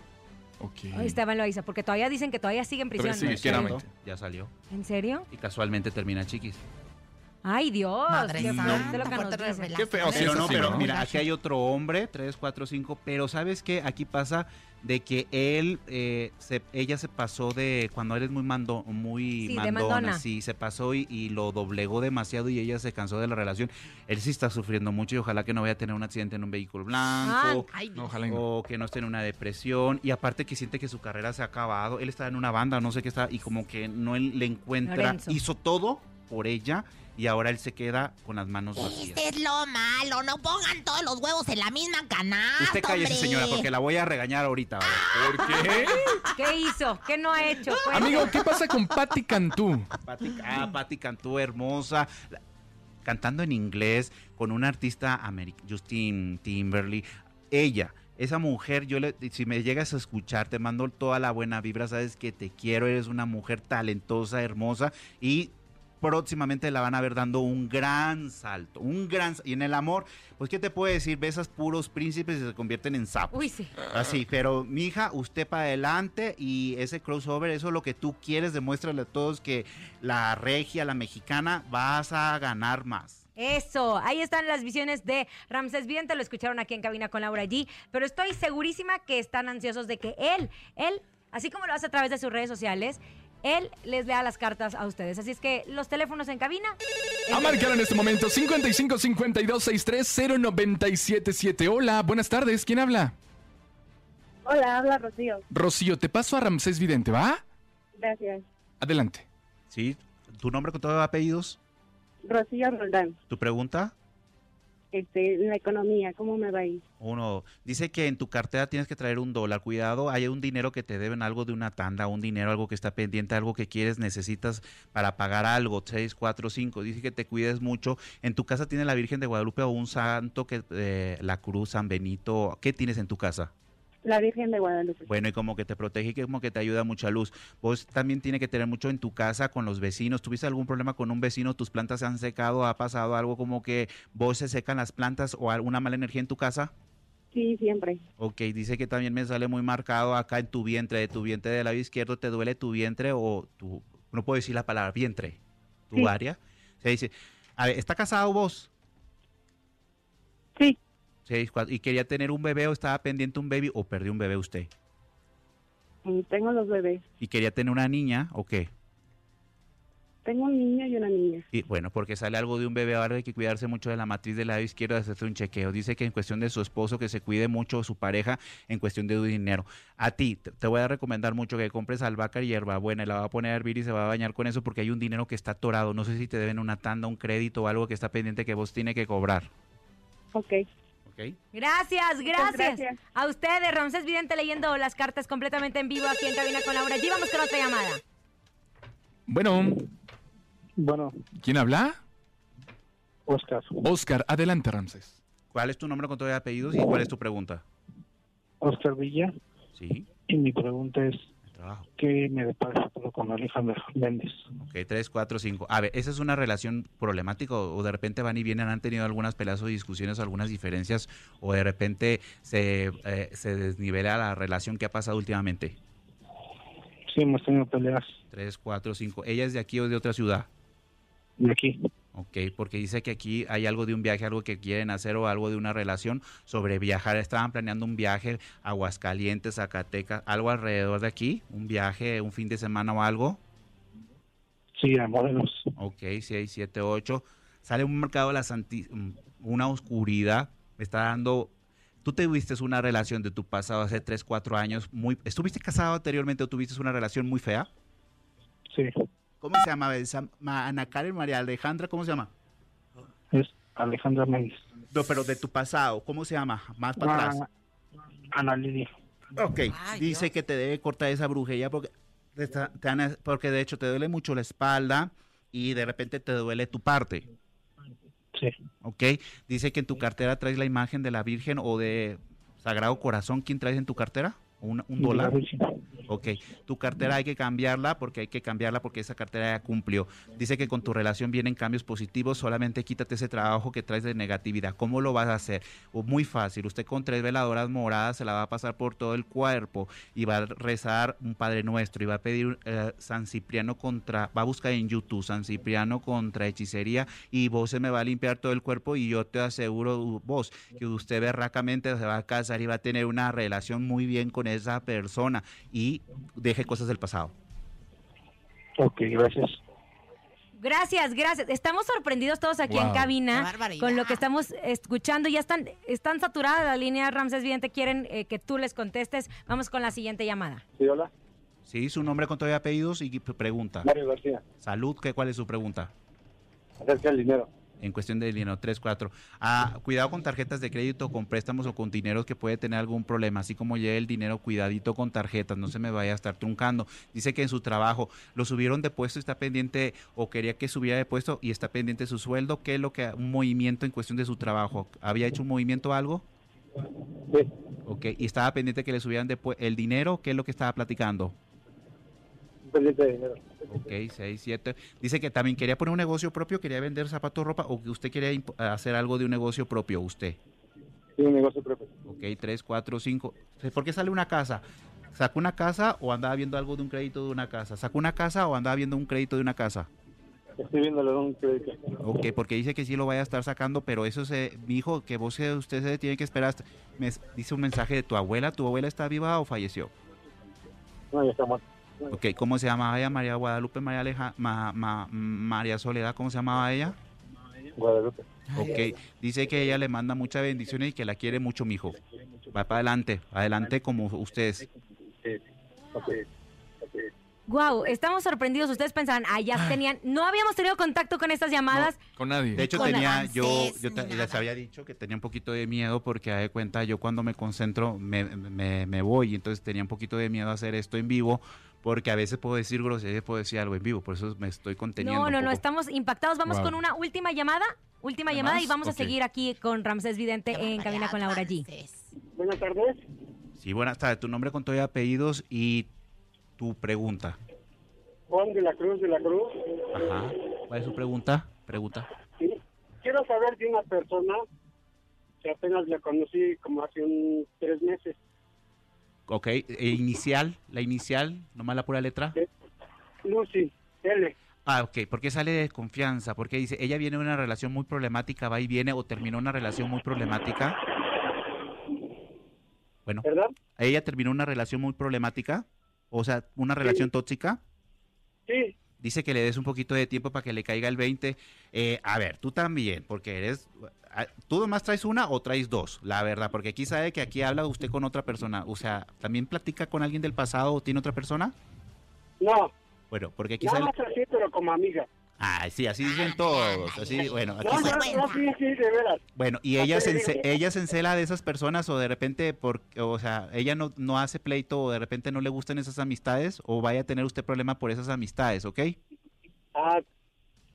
Ay, Esteban Loaiza, porque todavía dicen que todavía sigue en prisión. Sí, ¿no? Ya salió. ¿En serio? Y casualmente termina chiquis. Ay, Dios. Madre qué santa, lo que dicen. revelación. Pero no, pero ¿no? mira, aquí hay otro hombre, tres, cuatro, cinco, pero ¿sabes qué? Aquí pasa de que él, eh, se- ella se pasó de, cuando eres muy mando, muy Sí, de mandona, mandona. sí, se pasó y, y lo doblegó demasiado y ella se cansó de la relación. Él sí está sufriendo mucho y ojalá que no vaya a tener un accidente en un vehículo blanco. Ay, No, ojalá no. O que no esté en una depresión y aparte que siente que su carrera se ha acabado. Él está en una banda, no sé qué está, y como que no él le encuentra. Lorenzo. Hizo todo por ella y ahora él se queda con las manos vacías. Este es lo malo, no pongan todos los huevos en la misma canasta, Usted cállese, hombre. señora, porque la voy a regañar ahorita. ¿vale? ¿Por qué? ¿Qué hizo? ¿Qué no ha hecho? Amigo, ¿qué pasa con Patti Cantú? Patti, ah, Patti Cantú, hermosa. Cantando en inglés con un artista Justin Timberly. Ella, esa mujer, yo le, si me llegas a escuchar, te mando toda la buena vibra, sabes que te quiero, eres una mujer talentosa, hermosa y próximamente la van a ver dando un gran salto, un gran y en el amor, pues qué te puedo decir, besas puros príncipes y se convierten en sapos. Uy, sí. Así, pero mi hija, usted para adelante y ese crossover, eso es lo que tú quieres, demuéstrale a todos que la regia, la mexicana, vas a ganar más. Eso, ahí están las visiones de Ramsés Vidente, lo escucharon aquí en cabina con Laura G, pero estoy segurísima que están ansiosos de que él, él, así como lo hace a través de sus redes sociales, él les lea las cartas a ustedes. Así es que los teléfonos en cabina. A marcar en este momento 55 52 63 0977. Hola, buenas tardes. ¿Quién habla? Hola, habla Rocío. Rocío, te paso a Ramsés Vidente, ¿va? Gracias. Adelante. ¿Sí? ¿Tu nombre con todos los apellidos? Rocío Roldán. ¿Tu pregunta? Este, la economía, ¿cómo me va? Uno, dice que en tu cartera tienes que traer un dólar. Cuidado, hay un dinero que te deben, algo de una tanda, un dinero, algo que está pendiente, algo que quieres, necesitas para pagar algo. Seis, cuatro, cinco. Dice que te cuides mucho. En tu casa tiene la Virgen de Guadalupe o un santo que eh, la cruz, San Benito. ¿Qué tienes en tu casa? La Virgen de Guadalupe. Bueno, y como que te protege y que como que te ayuda mucha luz. Vos también tiene que tener mucho en tu casa con los vecinos. ¿Tuviste algún problema con un vecino? ¿Tus plantas se han secado? ¿Ha pasado algo como que vos se secan las plantas o alguna mala energía en tu casa? Sí, siempre. Ok, dice que también me sale muy marcado acá en tu vientre, de tu vientre del lado izquierdo, ¿te duele tu vientre o tu, no puedo decir la palabra, vientre, tu Sí. área? Se dice, a ver, ¿está casado vos? Sí. ¿Y quería tener un bebé o estaba pendiente un baby o perdió un bebé usted? Mm, Tengo los bebés. ¿Y quería tener una niña o qué? Tengo un niño y una niña. Y bueno, porque sale algo de un bebé, ahora hay que cuidarse mucho de la matriz del lado izquierdo, hacerse un chequeo. Dice que en cuestión de su esposo, que se cuide mucho su pareja en cuestión de dinero. A ti, te te voy a recomendar mucho que compres albahaca y hierbabuena y la va a poner a hervir y se va a bañar con eso porque hay un dinero que está atorado. No sé si te deben una tanda, un crédito o algo que está pendiente que vos tiene que cobrar. Ok. ¿Ok? Gracias, gracias. gracias. A ustedes, Ramsés Vidente leyendo las cartas completamente en vivo aquí en Cabina con Laura. G. vamos con otra llamada. Bueno, Bueno, ¿quién habla? Oscar. Oscar, adelante, Ramsés. ¿Cuál es tu nombre con todo de apellidos y cuál es tu pregunta? Oscar Villa. Sí. Y mi pregunta es, Trabajo. ¿qué me depara con Alejandro Méndez? Ok, tres, cuatro, cinco. A ver, ¿esa es una relación problemática o, de repente van y vienen, han tenido algunas peleas o discusiones algunas diferencias o de repente se, eh, se desnivela la relación que ha pasado últimamente? Sí, hemos tenido peleas Tres, cuatro, cinco. ¿Ella es de aquí o de otra ciudad? de aquí. Ok, porque dice que aquí hay algo de un viaje, algo que quieren hacer o algo de una relación sobre viajar. Estaban planeando un viaje a Aguascalientes, Zacatecas, algo alrededor de aquí, un viaje, un fin de semana o algo. Sí, a modelos. Ok, 6, 7, 8. Sale un mercado de la santi- mm, una oscuridad. Me está dando. Tú tuviste una relación de tu pasado hace 3, 4 años. muy ¿Estuviste casado anteriormente o tuviste una relación muy fea? Sí, ¿Cómo se llama? Ana Karen María Alejandra, ¿cómo se llama? es Alejandra Méndez. No, pero de tu pasado, ¿cómo se llama? Más para atrás. Ah, Ana Lidia. Ok, dice que te debe cortar esa brujería porque, te porque de hecho te duele mucho la espalda y de repente te duele tu parte. Sí. Ok, dice que en tu cartera traes la imagen de la Virgen o de Sagrado Corazón. ¿Quién traes en tu cartera? ¿Un, la dólar? Virgen. Ok, tu cartera hay que cambiarla porque hay que cambiarla porque esa cartera ya cumplió. Dice que con tu relación vienen cambios positivos, solamente quítate ese trabajo que traes de negatividad. ¿Cómo lo vas a hacer? O muy fácil, usted con tres veladoras moradas se la va a pasar por todo el cuerpo y va a rezar un Padre Nuestro y va a pedir eh, San Cipriano contra, va a buscar en YouTube San Cipriano contra hechicería y vos se me va a limpiar todo el cuerpo y yo te aseguro vos que usted berracamente se va a casar y va a tener una relación muy bien con esa persona y deje cosas del pasado. Ok, gracias. Gracias, gracias. Estamos sorprendidos todos aquí en Wow. Cabina con lo que estamos escuchando. Ya están, están saturadas las líneas, Ramses Vidente. Quieren eh, que tú les contestes. Vamos con la siguiente llamada. Sí, hola. Sí, su nombre con todo apellidos y pregunta. Mario García. Salud, ¿qué, ¿cuál es su pregunta? Acerca del dinero. En cuestión de dinero, 3, 4. Ah, cuidado con tarjetas de crédito, con préstamos o con dineros que puede tener algún problema. Así como lleve el dinero, cuidadito con tarjetas, no se me vaya a estar truncando. Dice que en su trabajo lo subieron de puesto, está pendiente o quería que subiera de puesto y está pendiente su sueldo. ¿Qué es lo que, un movimiento en cuestión de su trabajo? ¿Había hecho un movimiento o algo? Sí. Ok, y estaba pendiente que le subieran de el dinero, ¿qué es lo que estaba platicando? Pendiente de dinero. Ok, 6, 7. Dice que también quería poner un negocio propio, quería vender zapatos, ropa, o que usted quería hacer algo de un negocio propio, usted. Sí, un negocio propio. Ok, 3, 4, 5. ¿Por qué sale una casa? ¿Sacó una casa o andaba viendo algo de un crédito de una casa? ¿Sacó una casa o andaba viendo un crédito de una casa? Estoy viéndole un crédito. Ok, porque dice que sí lo vaya a estar sacando, pero eso se, mi hijo, que vos usted se tiene que esperar. hasta- me dice un mensaje de tu abuela. ¿Tu abuela está viva o falleció? No, ya está muerto. Ok, ¿cómo se llamaba ella? María Guadalupe, María Aleja, Ma- Ma- María Soledad, ¿cómo se llamaba ella? Guadalupe. Ok, dice que ella le manda muchas bendiciones y que la quiere mucho, mijo. Va para adelante, adelante como ustedes. Wow, estamos sorprendidos. Ustedes pensaban, ah, ya tenían. No habíamos tenido contacto con estas llamadas. Con nadie. De hecho, Con tenía, avances, yo, yo te- les había dicho que tenía un poquito de miedo porque, de cuenta, yo cuando me concentro me, me, me voy. Entonces tenía un poquito de miedo a hacer esto en vivo porque a veces puedo decir groserías, puedo decir algo en vivo. Por eso me estoy conteniendo. No, un no, no, estamos impactados. Vamos Wow. con una última llamada. Última ¿Nada llamada más? y vamos a seguir aquí con Ramsés Vidente en Cabina con Laura G. Buenas tardes. Sí, buenas tardes. Tu nombre con todo y apellidos y tu pregunta. Juan de la Cruz de la Cruz. Ajá. ¿Cuál es su pregunta? Pregunta. Sí. Quiero saber de una persona que apenas la conocí como hace un tres meses. Ok, e inicial, la inicial, nomás la pura letra. Lucy, L. Ah, ok, ¿por qué sale de desconfianza? Porque dice, ella viene de una relación muy problemática, va y viene, o terminó una relación muy problemática. Bueno, ¿verdad? ella terminó una relación muy problemática, o sea, una relación tóxica. Sí. Dice que le des un poquito de tiempo para que le caiga el 20. Eh, a ver, tú también, porque eres... ah, ¿Tú nomás traes una o traes dos? La verdad, porque aquí sabe que aquí habla usted con otra persona. O sea, ¿también platica con alguien del pasado o tiene otra persona? No, Bueno, porque aquí nada sale... más así, pero como amiga. Ah, sí, así dicen todos. Así, bueno, aquí No, no, no, sí, sí, de veras. Bueno, y ella se, ence- ella se encela de esas personas o de repente, por, o sea, ella no, no hace pleito o de repente no le gustan esas amistades o vaya a tener usted problema por esas amistades, ¿ok? Ah,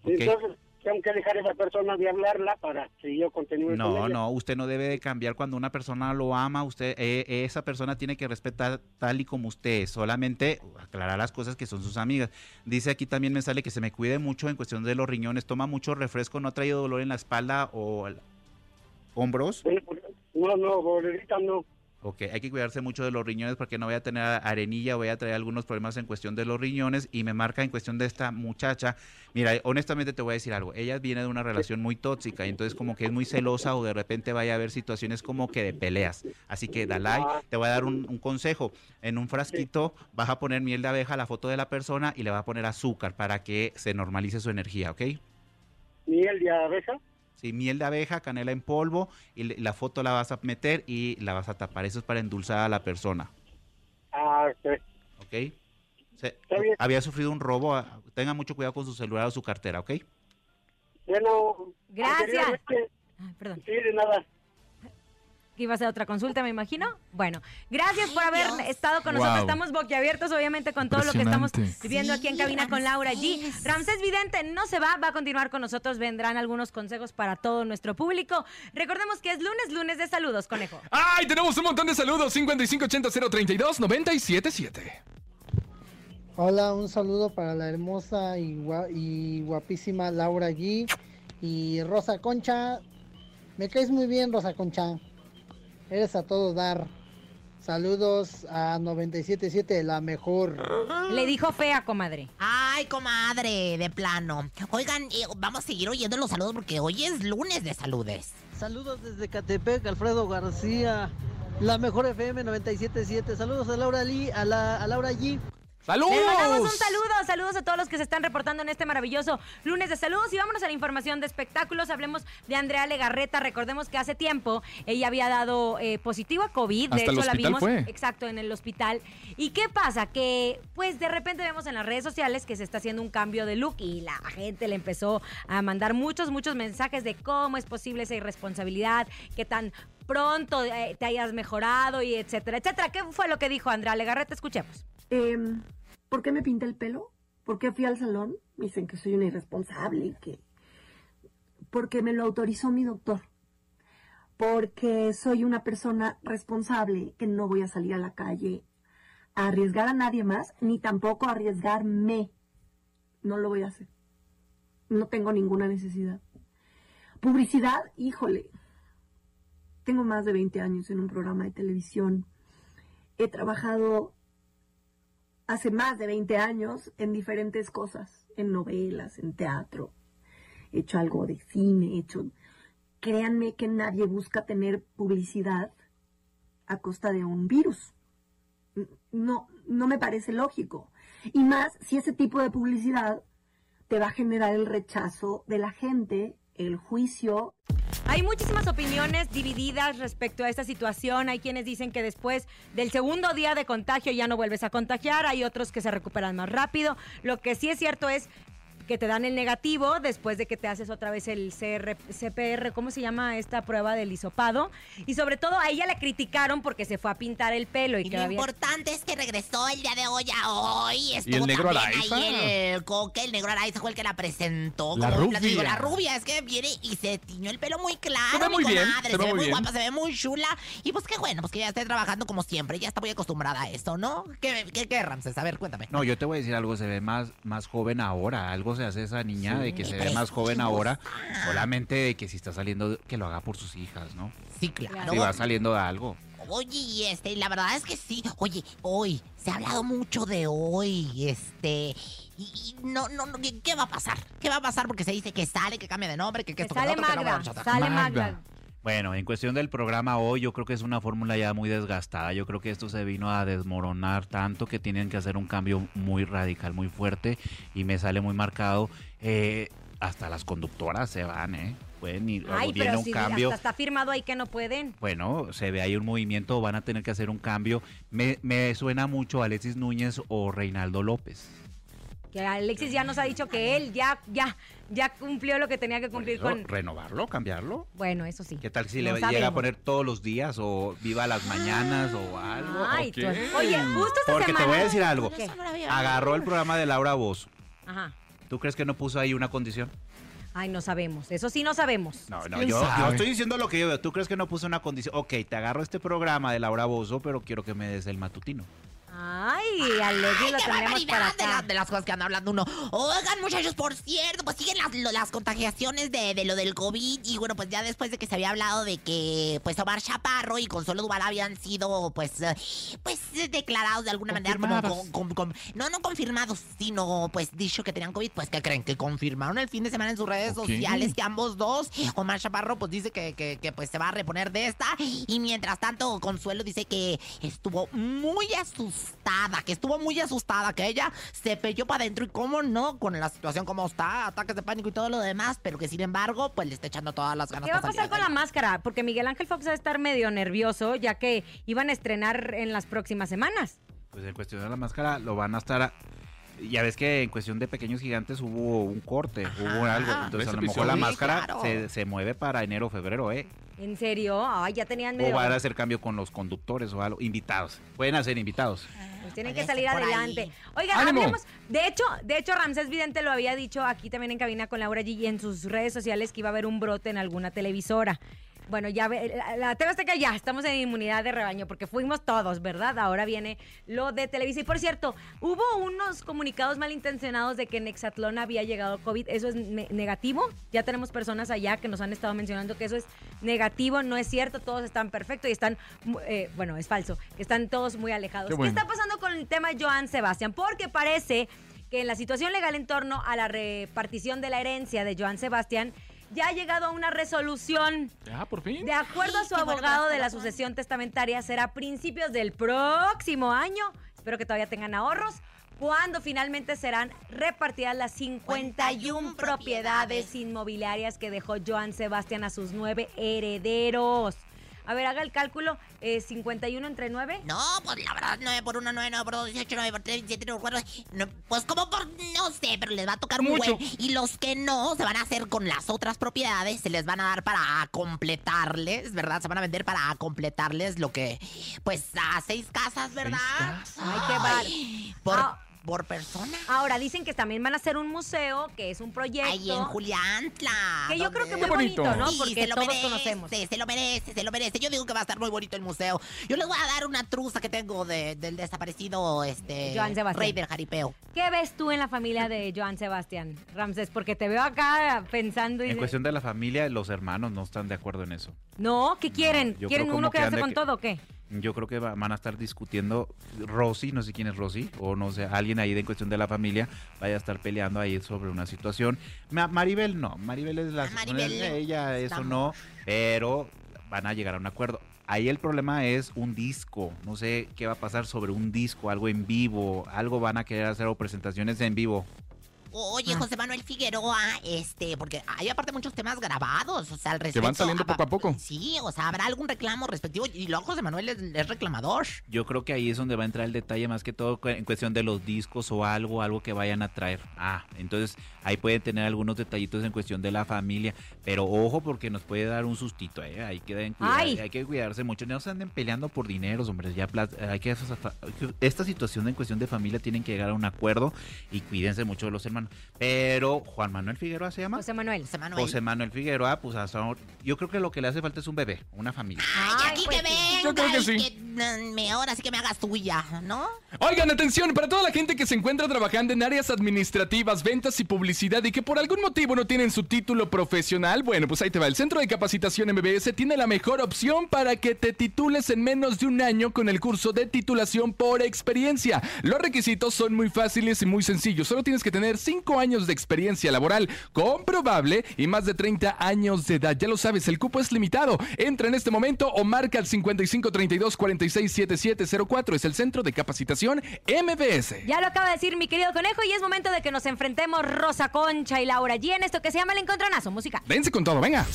Ok. entonces tengo que dejar a esa persona de hablarla para que yo continúe con No, ella. no, usted no debe de cambiar cuando una persona lo ama, usted, eh, esa persona tiene que respetar tal y como usted es, solamente aclarar las cosas que son sus amigas. Dice aquí también me sale que se me cuide mucho en cuestión de los riñones, toma mucho refresco, no ha traído dolor en la espalda o hombros. No, no, ahorita no. Ok, hay que cuidarse mucho de los riñones porque no voy a tener arenilla, voy a traer algunos problemas en cuestión de los riñones y me marca en cuestión de esta muchacha. Mira, honestamente te voy a decir algo, ella viene de una relación muy tóxica y entonces como que es muy celosa o de repente vaya a haber situaciones como que de peleas. Así que Dalai, te voy a dar un, un consejo. En un frasquito vas a poner miel de abeja, la foto de la persona y le vas a poner azúcar para que se normalice su energía, ¿ok? Miel de abeja. Sí, miel de abeja, canela en polvo y la foto la vas a meter y la vas a tapar. Eso es para endulzar a la persona. Ah, sí. ¿ok? Se- había sufrido un robo, ah, tenga mucho cuidado con su celular o su cartera, ¿ok? Bueno, Gracias. perdón. Sí, de nada. Que iba a ser otra consulta, me imagino. Bueno, gracias por haber estado con Wow. nosotros. Estamos boquiabiertos, obviamente, con todo lo que estamos viviendo aquí en cabina con Laura G. Ramsés Vidente no se va, va a continuar con nosotros. Vendrán algunos consejos para todo nuestro público. Recordemos que es lunes, lunes de saludos, conejo. ¡Ay! Tenemos un montón de saludos. 5580-032-977. Hola, un saludo para la hermosa y, gua- y guapísima Laura G. Y Rosa Concha, me caes muy bien, Rosa Concha. Eres a todo dar. Saludos a 977, la mejor. Le dijo fea, comadre. Ay, comadre, de plano. Oigan, eh, vamos a seguir oyendo los saludos porque hoy es lunes de saludes. Saludos desde Catepec, Alfredo García. La mejor FM 977. Saludos a Laura Lee, a, la, a Laura G. ¡Saludos! Les mandamos un saludo, saludos a todos los que se están reportando en este maravilloso lunes de saludos y vámonos a la información de espectáculos. Hablemos de Andrea Legarreta. Recordemos que hace tiempo ella había dado eh, positivo a COVID. de Hasta el hecho, la hospital vimos fue. exacto en el hospital. ¿Y qué pasa? Que pues de repente vemos en las redes sociales que se está haciendo un cambio de look y la gente le empezó a mandar muchos, muchos mensajes de cómo es posible esa irresponsabilidad, que tan pronto eh, te hayas mejorado y etcétera, etcétera. ¿Qué fue lo que dijo Andrea Legarreta? Escuchemos. Em, ¿Por qué me pinté el pelo? ¿Por qué fui al salón? Dicen que soy una irresponsable y que... Porque me lo autorizó mi doctor. Porque soy una persona responsable que no voy a salir a la calle a arriesgar a nadie más, ni tampoco a arriesgarme. No lo voy a hacer. No tengo ninguna necesidad. Publicidad, híjole. Tengo más de 20 años en un programa de televisión. He trabajado hace más de 20 años en diferentes cosas, en novelas, en teatro. He hecho algo de cine, he hecho... Créanme que nadie busca tener publicidad a costa de un virus. No, no me parece lógico. Y más si ese tipo de publicidad te va a generar el rechazo de la gente, el juicio. Hay muchísimas opiniones divididas respecto a esta situación. Hay quienes dicen que después del segundo día de contagio ya no vuelves a contagiar. Hay otros que se recuperan más rápido. Lo que sí es cierto es que te dan el negativo después de que te haces otra vez el CR, CPR, ¿cómo se llama esta prueba del hisopado? Y sobre todo a ella la criticaron porque se fue a pintar el pelo y, Y que lo había... importante es que regresó el día de hoy a hoy. Estuvo ¿Y el negro Araiza? ahí el coque, el negro Araiza fue el que la presentó. La rubia. La rubia, es que viene y se tiñó el pelo muy claro. Se ve muy bien, comadre, se ve muy muy bien. guapa, se ve muy chula. Y pues qué bueno, pues que ya esté trabajando como siempre. Ya está muy acostumbrada a esto, ¿no? ¿Qué, qué, qué Ramses? A ver, cuéntame. No, yo te voy a decir algo, se ve más, más joven ahora, algo se hace esa niña de que se ve más joven ahora, solamente de que si está saliendo, que lo haga por sus hijas, ¿no? Sí, claro. Si va saliendo de algo. Oye, y este, la verdad es que sí. Oye, hoy, se ha hablado mucho de hoy, este. Y, y no, no, no, ¿qué, qué va a pasar? ¿Qué va a pasar? Porque se dice que sale, que cambia de nombre, que, que esto, que sale lo otro, que no, Magda, bueno, chata. sale Magda. Bueno, en cuestión del programa hoy, yo creo que es una fórmula ya muy desgastada. Yo creo que esto se vino a desmoronar tanto que tienen que hacer un cambio muy radical, muy fuerte y me sale muy marcado. eh, hasta las conductoras se van, ¿eh? Pueden ir, Ay, viene pero un si cambio. hasta está firmado ahí que no pueden. Bueno, se ve ahí un movimiento, van a tener que hacer un cambio. Me, me suena mucho a Alexis Núñez o Reinaldo López. Que Alexis ya nos ha dicho que él ya, ya, ya cumplió lo que tenía que cumplir Eso, con. ¿Renovarlo? ¿Cambiarlo? Bueno, eso sí. ¿Qué tal si No le llega a poner todos los días o viva las mañanas o algo? Ay, tú- Oye, justo esta Porque semana. te voy a decir algo. ¿Qué? Agarró el programa de Laura Bozo. Ajá. ¿Tú crees que no puso ahí una condición? Ay, no sabemos. Eso sí no sabemos. No, no, ¿Quién yo, yo estoy diciendo lo que yo veo. ¿Tú crees que no puso una condición? Ok, te agarro este programa de Laura Bozo, pero quiero que me des el matutino. Ay, Alexis lo tendremos para barbaridad de, acá. la- de las cosas que anda hablando uno. Oigan, muchachos, por cierto, pues siguen las, lo- las contagiaciones de, de lo del COVID. Y bueno, pues ya después de que se había hablado de que pues Omar Chaparro y Consuelo Duval habían sido pues eh, pues eh, declarados de alguna manera como Confirmados. con- con- con- no no confirmados, sino pues dicho que tenían COVID, pues que creen que confirmaron el fin de semana en sus redes sociales que ambos dos, Omar Chaparro pues dice que, que, que, pues se va a reponer de esta y mientras tanto Consuelo dice que estuvo muy asustada, que estuvo muy asustada, que ella se pelló para adentro y cómo no, con la situación como está, ataques de pánico y todo lo demás, pero que sin embargo pues le está echando todas las ganas ¿Qué va a pasar salir con la máscara? Porque Miguel Ángel Fox va a estar medio nervioso, ya que iban a estrenar en las próximas semanas. Pues en cuestión de la máscara lo van a estar... Ya ves que en cuestión de pequeños gigantes hubo un corte, hubo algo. Entonces a lo mejor la máscara claro. se, se mueve para enero o febrero, ¿eh? ¿En serio? Ay, ya tenían O medio... van a hacer cambio con los conductores o algo. Invitados. Pueden hacer invitados. Pues tienen Puede que salir adelante. Oigan, ¡Ánimo! hablemos. De hecho, de hecho, Ramsés Vidente lo había dicho aquí también en cabina con Laura G y en sus redes sociales que iba a haber un brote en alguna televisora. Bueno, ya ve- la, TV Azteca ya estamos en inmunidad de rebaño porque fuimos todos, ¿verdad? Ahora viene lo de Televisa. Y por cierto, hubo unos comunicados malintencionados de que en Exatlón había llegado COVID. Eso es ne- negativo. Ya tenemos personas allá que nos han estado mencionando que eso es negativo. No es cierto, todos están perfectos y están, eh, bueno, es falso, que están todos muy alejados. Qué ¿Qué, bueno. está pasando con el tema Joan Sebastián? Porque parece que en la situación legal en torno a la repartición de la herencia de Joan Sebastián ya ha llegado a una resolución. Ya, por fin. De acuerdo a su abogado de la sucesión testamentaria, será a principios del próximo año. Espero que todavía tengan ahorros. Cuando finalmente serán repartidas las 51 propiedades inmobiliarias que dejó Joan Sebastián a sus nueve herederos. A ver, haga el cálculo. eh, 51 entre 9. No, pues la verdad, 9 por 1, 9, 9 por 2, 18, 9 por 3, 27, 9 por 4. No, pues como por, no sé, pero les va a tocar un Mucho. buen. Y los que no, se van a hacer con las otras propiedades, se les van a dar para completarles, ¿verdad? Se van a vender para completarles lo que, pues, a seis casas, ¿verdad? Ay, qué bar- Por, Ah. Por persona. Ahora dicen que también van a hacer un museo, que es un proyecto. Ahí en Juliantla. Que yo creo que donde- muy bonito, bonito. ¿no? Sí, Porque se lo todos merece, conocemos. Se lo merece, se lo merece. Yo digo que va a estar muy bonito el museo. Yo les voy a dar una truza que tengo de- del desaparecido este Joan Sebastián. rey del jaripeo. ¿Qué ves tú en la familia de Joan Sebastián, Ramses? Porque te veo acá pensando y... En cuestión de la familia, los hermanos no están de acuerdo en eso. No, ¿qué quieren? ¿Quieren uno que quedarse con que- todo o qué? Yo creo que va- van a estar discutiendo Rosy, no sé quién es Rosy, o no sé, alguien ahí de en cuestión de la familia vaya a estar peleando ahí sobre una situación. Ma- Maribel no, Maribel es la... Maribel, ella eso estamos. no, pero van a llegar a un acuerdo. Ahí el problema es un disco, no sé qué va a pasar sobre un disco, algo en vivo, algo van a querer hacer o presentaciones en vivo. Oye, José Manuel Figueroa, este, porque hay aparte muchos temas grabados, o sea, al respecto. Que van saliendo ah, poco a poco. Sí, o sea, habrá algún reclamo respectivo. Y luego José Manuel es, es reclamador. Yo creo que ahí es donde va a entrar el detalle más que todo en cuestión de los discos o algo, algo que vayan a traer. Ah, entonces ahí pueden tener algunos detallitos en cuestión de la familia, pero ojo porque nos puede dar un sustito, ¿eh? Hay que, cuidar- Ay. hay que cuidarse mucho, no se anden peleando por dineros, hombre, ya hay que esta situación en cuestión de familia tienen que llegar a un acuerdo y cuídense mucho de los hermanos. Pero Juan Manuel Figueroa se llama. José Manuel. José Manuel. José Manuel Figueroa, pues hasta ahora- yo creo que lo que le hace falta es un bebé, una familia. Ay, Ay, aquí pues que venga. Yo creo que sí. Mm, ahora sí que me hagas tuya, ¿no? Oigan, atención, para toda la gente que se encuentra trabajando en áreas administrativas, ventas y publicidad y que por algún motivo no tienen su título profesional, bueno, pues ahí te va. El Centro de Capacitación MBS tiene la mejor opción para que te titules en menos de un año con el curso de titulación por experiencia. Los requisitos son muy fáciles y muy sencillos. Solo tienes que tener 5 años de experiencia laboral comprobable y más de 30 años de edad. Ya lo sabes, el cupo es limitado. Entra en este momento o marca al 5532 467704. Es el Centro de Capacitación MBS. Ya lo acaba de decir mi querido conejo y es momento de que nos enfrentemos Rosa Concha y Laura G en esto que se llama el encontronazo musical. Dense con todo, venga.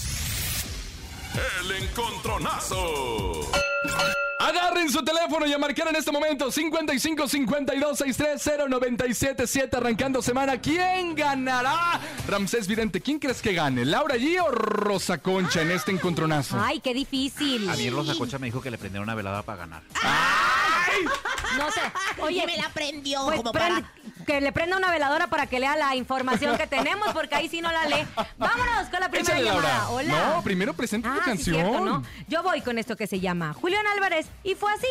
El encontronazo. Agarren su teléfono y a marcar en este momento 55 52 630 977 arrancando semana. ¿Quién ganará? Ramsés Vidente, ¿quién crees que gane? ¿Laura G o Rosa Concha en este encontronazo? Ay, qué difícil. A mí Rosa Concha me dijo que le prendiera una velada para ganar. No sé. Oye, me la prendió pues como prende- para... que le prenda una veladora para que lea la información que tenemos, porque ahí sí no la lee. Vámonos con la primera Échale, llamada. Hola. No, primero presenta tu Ah, sí, canción. cierto, ¿no? Yo voy con esto que se llama Julián Álvarez y fue así.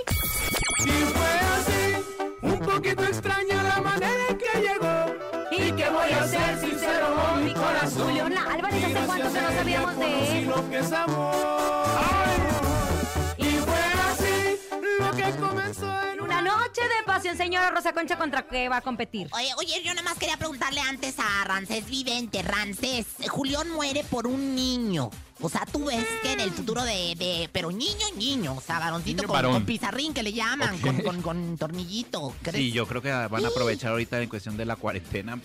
Y fue así, un poquito extraña la manera en que llegó. Y que voy a ser sincero con mi corazón. Julián Álvarez, ¿hace cuánto que no sabíamos de él? Señora Rosa Concha, ¿contra qué va a competir? Oye, oye, yo nada más quería preguntarle antes a Rancés Vidente. Rancés, Julián muere por un niño. O sea, tú ves que en el futuro de... de pero niño, niño. O sea, varoncito Niño con, varón. con pizarrín que le llaman, con, con, con tornillito. ¿crees? Sí, yo creo que van a aprovechar ahorita en cuestión de la cuarentena.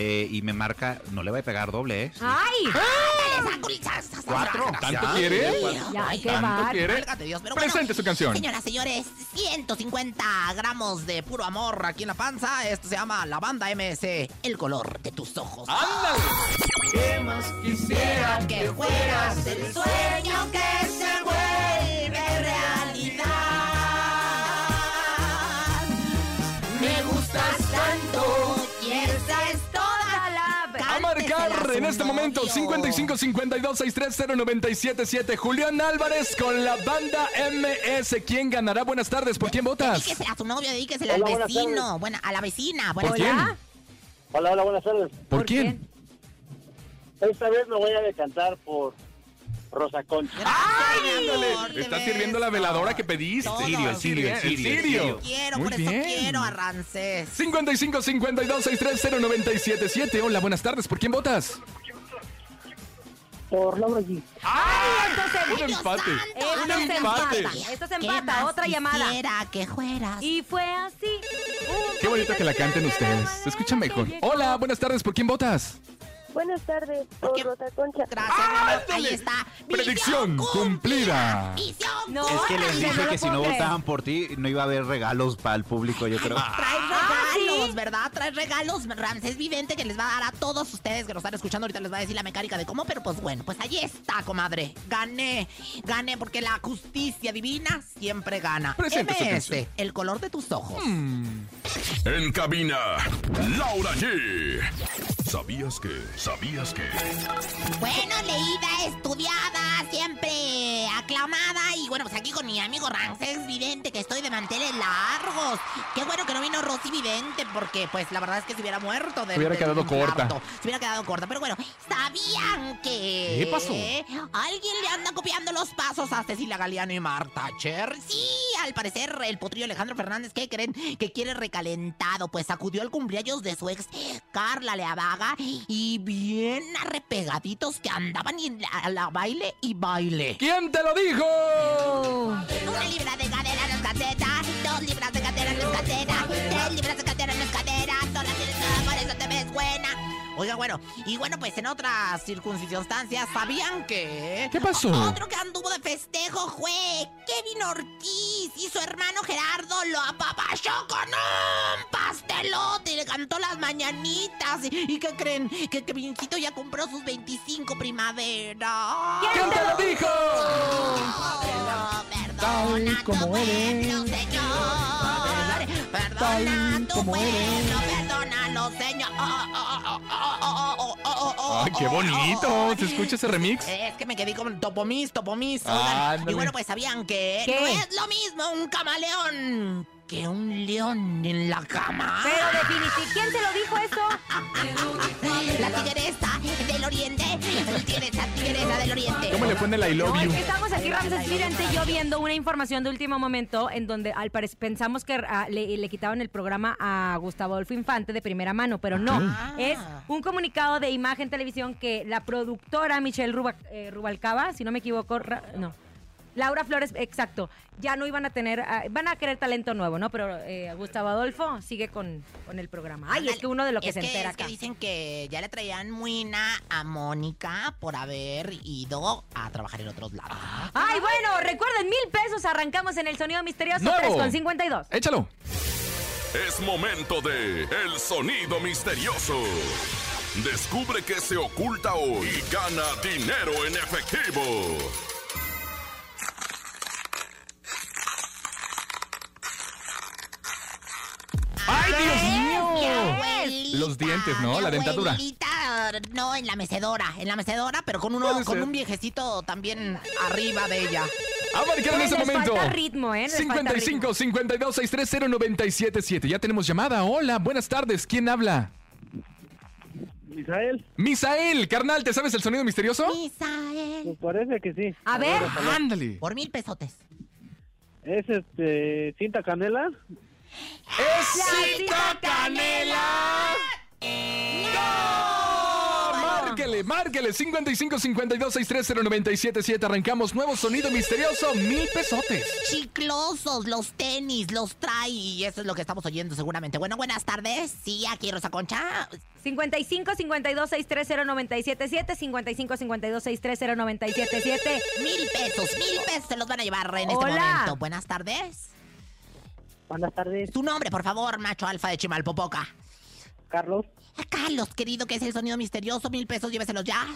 Eh, y me marca, no le va a pegar doble, ¿eh? ¡Ay! Saco, sas, sas, ¿Cuatro? ¿Tanto quiere? Ya, qué ¿Tanto bar- quiere? Dios, pero bueno, Presente su canción. Señoras, señores, 150 gramos de puro amor aquí en la panza. Esto se llama la banda MS, el color de tus ojos. ¡Ándale! ¿Qué más quisiera que fueras el sueño que se vuelve realidad. Me gustas tanto marcar en este momento 55 52 630 977 Julián Álvarez con la banda MS. ¿Quién ganará? Buenas tardes. ¿Por quién votas? Dedíquesela a su novio, dedíquesela al Hola, buenas vecino. Buena, a la vecina. ¿Por Buenas quién? tardes. Hola, hola, buenas tardes. ¿Por quién? Esta vez me voy a decantar por Rosa Concha. Ay, Ándale. amor, te Está sirviendo la veladora que pediste. Todo. Sirio, el sirio, el sirio, el sirio. sirio. Quiero, Muy por eso bien. quiero a Rancés. 55 52 630 977 Hola, buenas tardes. ¿Por quién votas? Por Laura G. ¡Ay, entonces! Un Dios empate. Esto se empate. empata. Esto ¿Qué empata. Otra llamada. que fueras. Y fue así. Qué bonito que la canten ustedes. Se escucha mejor. Hola, buenas tardes. ¿Por quién votas? Buenas tardes, por qué? Rosa Concha. Gracias, amor. Ahí está. Predicción cumplida. Visión No, Es que les dije no que si no votaban por ti, no iba a haber regalos para el público, yo creo. Traes Ah, regalos. ¿verdad? Traes regalos. Ramsés Vidente que les va a dar a todos ustedes que nos están escuchando. Ahorita les va a decir la mecánica de cómo, pero pues bueno, pues ahí está, comadre. Gané, gané porque la justicia divina siempre gana. Presenta su MS, el color de tus ojos. En cabina, Laura G. ¿Sabías que? ¿Sabías que? Bueno, leída, estudiada, siempre aclamada. Y bueno, pues aquí con mi amigo Ramsés Vidente, que estoy de manteles largos. Qué bueno que no vino Rosy Vidente, porque pues la verdad es que se hubiera muerto de Se hubiera quedado corta. Se hubiera quedado corta. Pero bueno, ¿sabían que. ¿Qué pasó? Alguien le anda copiando los pasos a Cecilia Galeano y Marta Cher. Sí, al parecer el potrillo Alejandro Fernández, ¿qué creen? Que quiere recalentado. Pues acudió al cumpleaños de su ex Carla Leavaga y bien arrepegaditos que andaban y la, la baile y baile. ¿Quién te lo dijo? Una libra de cadera no es cadera, dos libras de cadera no es cadera, tres libras de cadera no es cadera, todas tienes por eso te ves buena. Oiga, bueno, y bueno, pues en otras circunstancias, ¿sabían que? ¿Qué pasó? Otro que anduvo de festejo fue Kevin Ortiz y su hermano Gerardo lo apapachó con un pastelote y le cantó las mañanitas. ¿Y, y qué creen? Que Kevincito ya compró sus 25 primavera. ¿Quién te lo dijo? Oh, Tal como pueblo, eres. Señor. tal como eres. No, perdónalo, señor. Oh, oh, oh, oh, oh, oh, oh, oh, Ay, qué oh, bonito. ¿Se escucha ese remix? Es que me quedé con topomis, topomis. Ah, y bueno, pues sabían que ¿Qué? no es lo mismo un camaleón que un león en la cama. Pero definitivamente, ¿quién se lo dijo eso? La tigresa del oriente. La tigresa, tigresa del oriente. ¿Cómo le fue en el I love No, you? es que estamos aquí, Ramses y yo viendo una información de último momento en donde al parecer pensamos que ah, le, le quitaban el programa a Gustavo Adolfo Infante de primera mano, pero no. Ah. Es un comunicado de Imagen Televisión que la productora Michelle Ruba- eh, Rubalcaba, si no me equivoco, ra- no. Laura Flores, exacto. Ya no iban a tener, ah, van a querer talento nuevo, ¿no? Pero eh, Gustavo Adolfo sigue con, con el programa. Ay, es que uno de lo que es se que, entera es que dicen que ya le traían muina a Mónica por haber ido a trabajar en otros lados. Ay, bueno, recuerden, mil pesos. Arrancamos en el sonido misterioso Nuevo. 3 con 52. Échalo. Es momento de El Sonido Misterioso. Descubre qué se oculta hoy y gana dinero en efectivo. Los dientes, ¿no? mi La dentadura. no, en la mecedora, en la mecedora, pero con uno, con un viejecito también arriba de ella. A marcar en ese momento. falta ritmo, ¿eh? Les falta 55 52 630 977. Ya tenemos llamada. Hola, buenas tardes. ¿Quién habla? Misael. Misael, carnal, ¿te sabes el sonido misterioso? Misael. Pues parece que sí. A ver. Ándale. Por mil pesotes. Es este cinta canela. ¡Éxito, Canela! Márquele, márquele. 55 52 630 977. Arrancamos nuevo sonido misterioso. Mil pesotes. Chiclosos, los tenis, los trae y eso es lo que estamos oyendo seguramente. Bueno, buenas tardes. Sí, aquí Rosa Concha. 55 52 630 977 55 52 630 977 Mil pesos, mil pesos se los van a llevar en este momento. Buenas tardes. Buenas tardes. Tu nombre, por favor, macho alfa de Chimalpopoca. Carlos. Ah, Carlos, querido, que es el sonido misterioso. Mil pesos, lléveselos ya.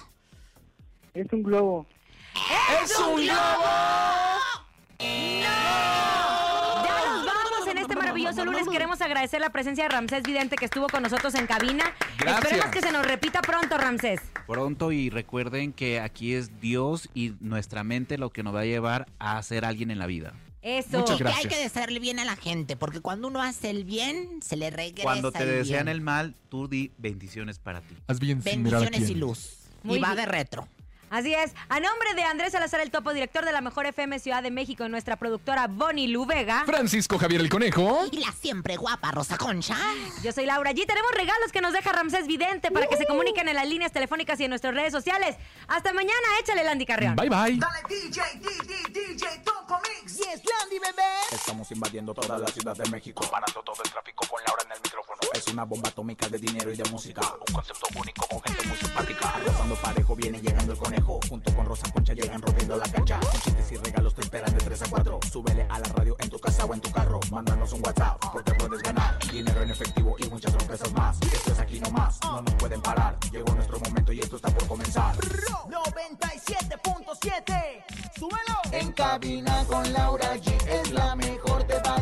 Es un globo. ¡Es un globo! Ya nos vamos en este maravilloso lunes. Queremos agradecer la presencia de Ramsés Vidente que estuvo con nosotros en cabina. Gracias. Esperemos que se nos repita pronto, Ramsés. Pronto y recuerden que aquí es Dios y nuestra mente lo que nos va a llevar a ser alguien en la vida. Eso. Muchas que hay que desearle bien a la gente, porque cuando uno hace el bien, se le regresa Cuando te el desean bien. el mal, tú di bendiciones para ti. Haz bien sin mirar a Bendiciones y luz. Muy y va bien. de retro. Así es. A nombre de Andrés Salazar el Topo, director de la Mejor FM Ciudad de México, y nuestra productora Bonnie Lu Vega. Francisco Javier el Conejo. Y la siempre guapa Rosa Concha. Yo soy Laura G. Tenemos regalos que nos deja Ramsés Vidente para que se comuniquen en las líneas telefónicas y en nuestras redes sociales. Hasta mañana. Échale, Landy Carrión. Bye bye. Dale DJ, DJ, DJ, Topo Mix. Yes, Landy, bebé. Estamos invadiendo toda la ciudad de México, parando todo el tráfico con Laura en el micrófono. Es una bomba atómica de dinero y de música, un concepto único con gente muy simpática. Rozando parejo viene llegando el conejo, junto con Rosa Concha llegan rompiendo la cancha. Con chistes y regalos te esperan de 3 a 4. Súbele a la radio en tu casa o en tu carro, mándanos un WhatsApp porque puedes ganar dinero en efectivo y muchas sorpresas más. Esto es aquí nomás, no nos pueden parar. Llegó nuestro momento y esto está por comenzar. 97.7. Súbelo. En cabina con Laura G es la mejor, te va